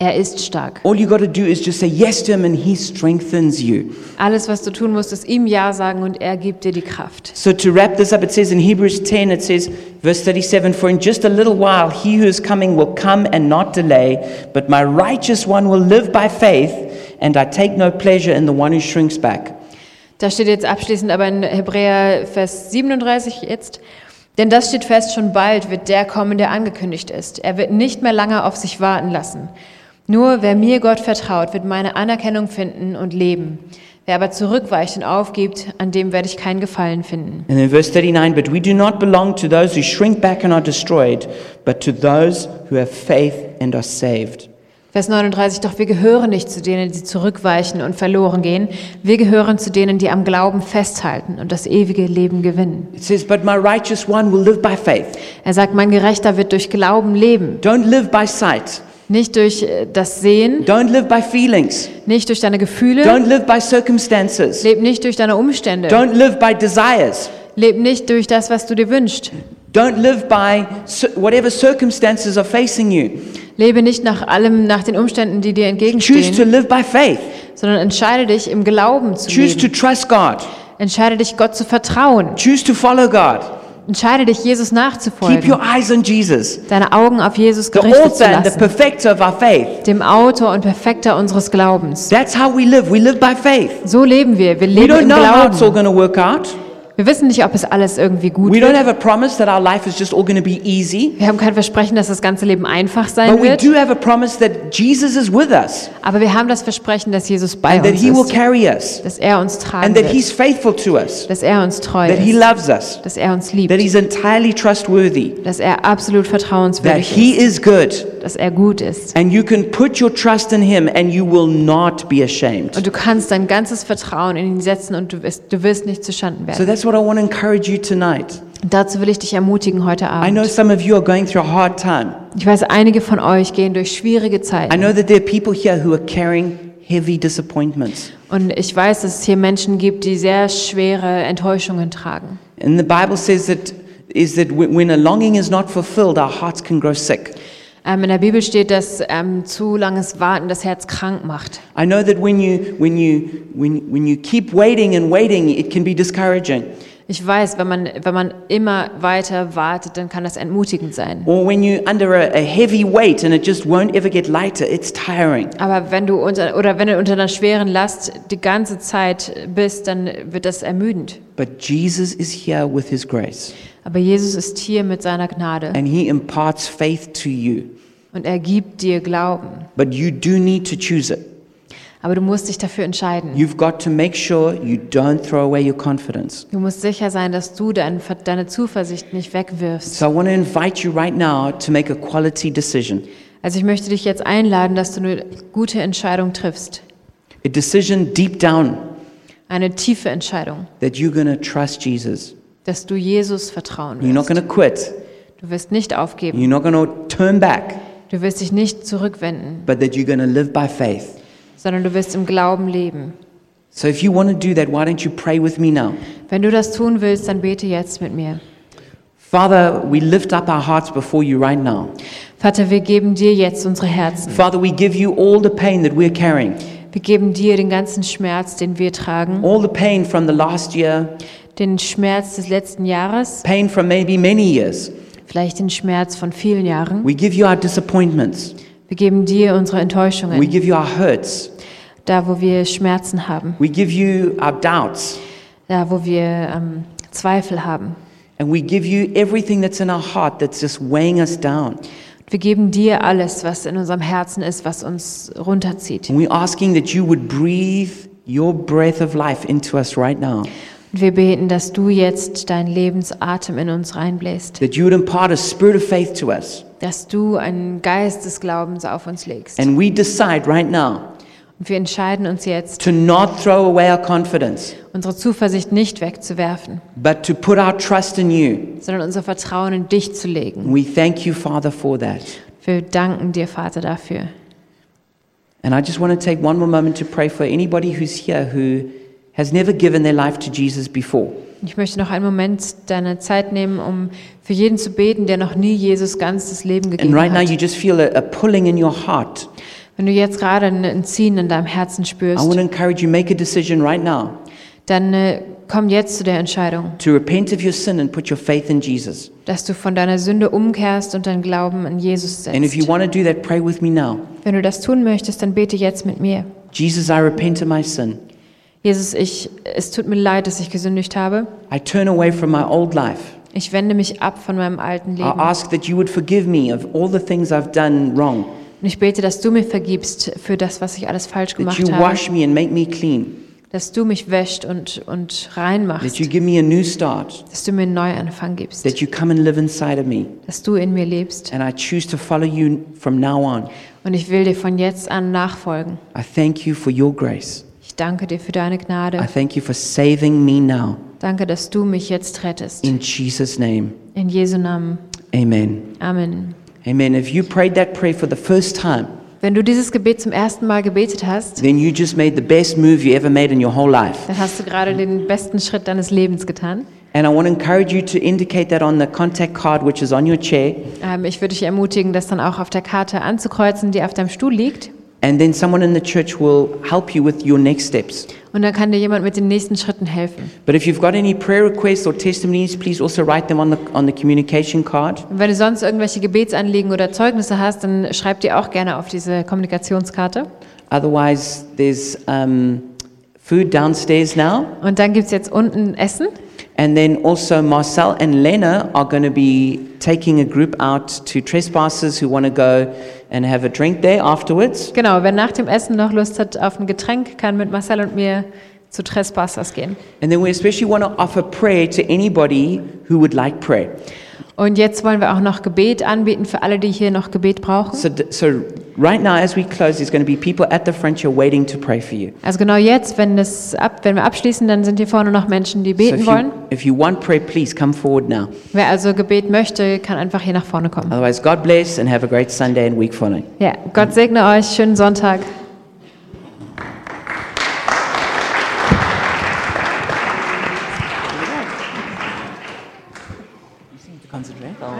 Er ist stark. All you got to do is just say yes to Him and He strengthens you. Alles, was du tun musst, ist ihm Ja sagen und er gibt dir die Kraft. So to wrap this up, it says in Hebrews 10, it says, verse 37, For in just a little while he who is coming will come and not delay, but my righteous one will live by faith, and I take no pleasure in the one who shrinks back. Da steht jetzt abschließend aber in Hebräer Vers 37 jetzt. Denn das steht fest, schon bald wird der kommen, der angekündigt ist. Er wird nicht mehr lange auf sich warten lassen. Nur wer mir Gott vertraut, wird meine Anerkennung finden und leben. Wer aber zurückweicht und aufgibt, an dem werde ich keinen Gefallen finden. And then verse 39, But we do not belong to those who shrink back and are destroyed, but to those who have faith and are saved. Vers 39, doch wir gehören nicht zu denen, die zurückweichen und verloren gehen. Wir gehören zu denen, die am Glauben festhalten und das ewige Leben gewinnen. It says, But my righteous one will live by faith. Er sagt, mein Gerechter wird durch Glauben leben. Don't live by sight. Nicht durch äh, das Sehen, Don't live by feelings. nicht durch deine Gefühle, Don't live by circumstances. leb nicht durch deine Umstände, Don't live by desires. leb nicht durch das, was du dir wünschst. Don't live by whatever circumstances are facing you. Lebe nicht nach allem, nach den Umständen, die dir Choose to entgegenstehen, live by faith. sondern entscheide dich, im Glauben zu Choose to leben. trust God. Entscheide dich, Gott zu vertrauen. Choose to follow God. Entscheide dich, Jesus Keep your nachzufolgen. eyes on Jesus, Deine Augen auf Jesus the gerichtet zu the lassen. perfecter of our faith. Dem Autor und Perfekter unseres Glaubens. That's how we live. We live by faith. So leben wir. Wir We leben don't im know how it's all Glauben. work out. Wir wissen nicht, ob es alles irgendwie gut We don't wird. have a promise that our life is just all going to be easy. Wir haben kein Versprechen, dass das ganze Leben einfach sein But we wird. do have a promise that Jesus is with us Aber wir haben das Versprechen, dass Jesus bei and that uns He will ist. carry us Dass er uns tragen and that wird. He's faithful to us, Dass er uns treu that He ist. loves us, Dass er uns liebt. that He's entirely trustworthy, Dass er absolut that vertrauenswürdig He ist. is good. Dass er gut ist. And you can put your trust in Him and you will not be ashamed. Und du kannst dein ganzes Vertrauen in ihn setzen und du wirst, du wirst nicht zuschanden So werden. that's what I want to encourage you tonight. Dazu will ich dich ermutigen heute I know Abend. some of you are going through a hard time. Ich weiß, einige von euch gehen durch schwierige I Zeiten. know that there are people here who are carrying heavy disappointments. Und ich weiß, dass es hier Menschen gibt, die sehr schwere Enttäuschungen tragen. And the Bible says that is that when a longing is not fulfilled, our hearts can grow sick. Ähm, in der Bibel steht, dass ähm, zu langes Warten das Herz krank macht. I know that when you when you when when you keep waiting and waiting, it can be discouraging. Ich weiß, wenn man, wenn man immer weiter wartet, dann kann das entmutigend sein. Or when you're under a, a heavy weight and it just won't ever get lighter, it's tiring. Aber wenn du unter, oder wenn du unter einer schweren Last die ganze Zeit bist, dann wird das ermüdend. But Jesus is here with his grace, Aber Jesus ist hier mit seiner Gnade and he imparts faith to you. und er gibt dir Glauben. But you do need to choose it. Aber du musst dich dafür entscheiden. You've got to make sure you don't throw away your confidence. Du musst sicher sein, dass du dein, deine Zuversicht nicht wegwirfst. So I want to invite you right now to make a quality decision. Also ich möchte dich jetzt einladen, dass du eine gute Entscheidung triffst. A decision deep down Eine tiefe Entscheidung, that you're going to trust Jesus. dass du Jesus vertrauen You're not wirst. going to quit. Du wirst nicht aufgeben. You're not going to turn back, Du wirst dich nicht zurückwenden, but that you're going to live by faith. Sondern du wirst im Glauben leben. So if you want to do that, why don't you pray with me now? Wenn du das tun willst, dann bete jetzt mit mir. Father, we lift up our hearts before you right now. Vater, wir geben dir jetzt unsere Herzen. Father, we give you all the pain that we're carrying, Wir geben dir den ganzen Schmerz, den wir tragen, all the pain from the last year, den Schmerz des letzten Jahres, pain from maybe many years. vielleicht den Schmerz von vielen Jahren. We give you our disappointments. Wir geben dir unsere We Enttäuschungen, give you our hurts. Da wo wir Schmerzen haben, We give you our doubts. da wo wir ähm, Zweifel haben. And we give you everything that's in our heart that's just weighing us down. Wir geben dir alles, was in unserem Herzen ist, was uns runterzieht. And we're asking that you would breathe your breath of life into us right now. Und wir beten, dass du jetzt deinen Lebensatem in uns reinbläst, That you would impart a spirit of faith to us. dass du einen Geist des Glaubens auf uns legst. And we decide right now Und wir entscheiden uns jetzt, to not throw away our confidence, unsere Zuversicht nicht wegzuwerfen, but to put our trust in you. sondern unser Vertrauen in dich zu legen. And we thank you, Father, for that. Wir danken dir, Vater, dafür. And I just want to take one more moment to pray for anybody who's here who has never given their life to Jesus before. Ich möchte noch einen Moment deine Zeit nehmen, um für jeden zu beten, der noch nie Jesus ganz das Leben And gegeben right now you hat. just feel a, a pulling in your heart. Wenn du jetzt gerade ein ein Ziehen in deinem Herzen I spürst, want to encourage you, make a decision right now dann äh, komm jetzt zu der Entscheidung, to repent of your sin and put your faith in Jesus. dass du von deiner Sünde umkehrst und deinen Glauben in Jesus And if you setzt. want to do that, pray with me now. Wenn du das tun möchtest, dann bete jetzt mit mir. Jesus, I repent of my sin. Jesus, ich, es tut mir leid, dass ich gesündigt habe. I turn away from my old life. Ich wende mich ab von meinem alten I Leben. ask that you would forgive me of all the things I've done wrong, Und ich bete, dass du mir vergibst für das, was ich alles falsch that gemacht you habe. wash me and make me clean, Dass du mich wäscht und, und rein that machst. you give me a new start, Dass du mir einen Neuanfang gibst. that you come and live inside of me. Dass du in mir lebst. And I choose to follow you from now on. Und ich will dir von jetzt an nachfolgen. I thank you for your grace. Ich danke dir für deine I Gnade. thank you for saving me now. Danke, dass du mich jetzt rettest. In Jesus' name, In Jesu Namen. amen. Amen. Amen. If you prayed that prayer for the first time, Wenn du dieses Gebet zum ersten Mal gebetet hast, then you just made the best move you ever made in your whole life. dann hast du gerade den besten Schritt deines Lebens getan. And I want to encourage you to indicate that on the contact card, which is on your chair. Ähm, ich würde dich ermutigen, das dann auch auf der Karte anzukreuzen, die auf deinem Stuhl liegt. And then someone in the church will help you with your next steps. Und dann kann dir jemand mit den nächsten Schritten helfen. But if you've got any prayer requests or testimonies, please also write them on the, on the communication card. Und wenn du sonst irgendwelche Gebetsanliegen oder Zeugnisse hast, dann schreib die auch gerne auf diese Kommunikationskarte. Otherwise, there's um, food downstairs now. Und dann gibt es jetzt unten Essen. And then also, Marcel and Lena are going to be taking a group out to trespassers who want to go and have a drink there afterwards. Genau, wer nach dem Essen noch Lust hat auf ein Getränk, kann mit Marcel und mir zu Trespassers gehen. And then we especially want to offer prayer to anybody who would like prayer. Und jetzt wollen wir auch noch Gebet anbieten für alle, die hier noch Gebet brauchen. So, so right now, as we close, there's going to be people at the front here waiting to pray for you. Also genau jetzt, wenn, das ab, wenn wir abschließen, dann sind hier vorne noch Menschen, die So beten if wollen. you, if you want prayer, please come forward now. Wer also Gebet möchte, kann einfach hier nach vorne kommen. Otherwise, God bless and have a great Sunday and week following. Ja, Gott segne euch, schönen Sonntag.